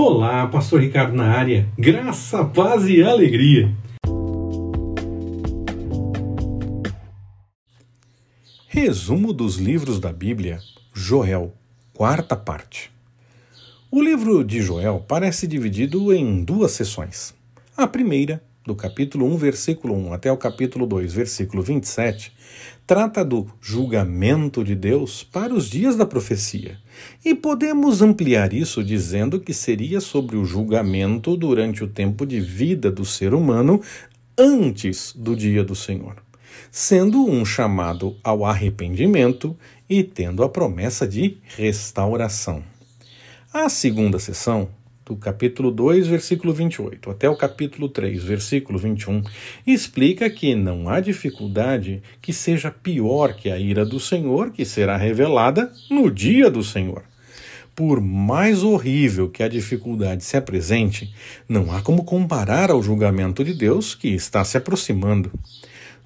Olá, Pastor Ricardo na área. Graça, paz e alegria. Resumo dos livros da Bíblia, Joel, quarta parte. O livro de Joel parece dividido em duas sessões. A primeira, do capítulo 1, versículo 1 até o capítulo 2, versículo 27, trata do julgamento de Deus para os dias da profecia. E podemos ampliar isso dizendo que seria sobre o julgamento durante o tempo de vida do ser humano antes do dia do Senhor, sendo um chamado ao arrependimento e tendo a promessa de restauração. A segunda sessão do capítulo 2, versículo 28, até o capítulo 3, versículo 21, explica que não há dificuldade que seja pior que a ira do Senhor, que será revelada no dia do Senhor. Por mais horrível que a dificuldade se apresente, não há como comparar ao julgamento de Deus que está se aproximando.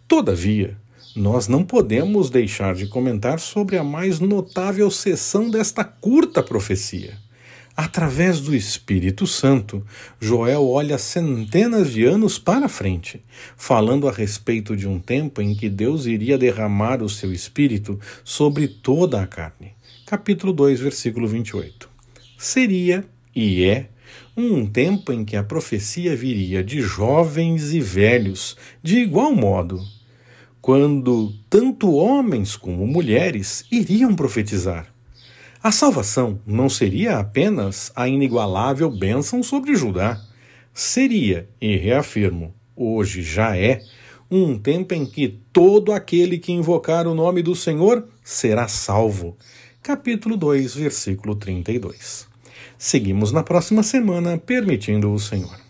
Todavia, nós não podemos deixar de comentar sobre a mais notável sessão desta curta profecia. Através do Espírito Santo, Joel olha centenas de anos para frente, falando a respeito de um tempo em que Deus iria derramar o seu Espírito sobre toda a carne. Capítulo 2, versículo 28. Seria, e é, um tempo em que a profecia viria de jovens e velhos, de igual modo, quando tanto homens como mulheres iriam profetizar. A salvação não seria apenas a inigualável bênção sobre Judá. Seria, e reafirmo, hoje já é, um tempo em que todo aquele que invocar o nome do Senhor será salvo. Capítulo 2, versículo 32. Seguimos na próxima semana, permitindo o Senhor.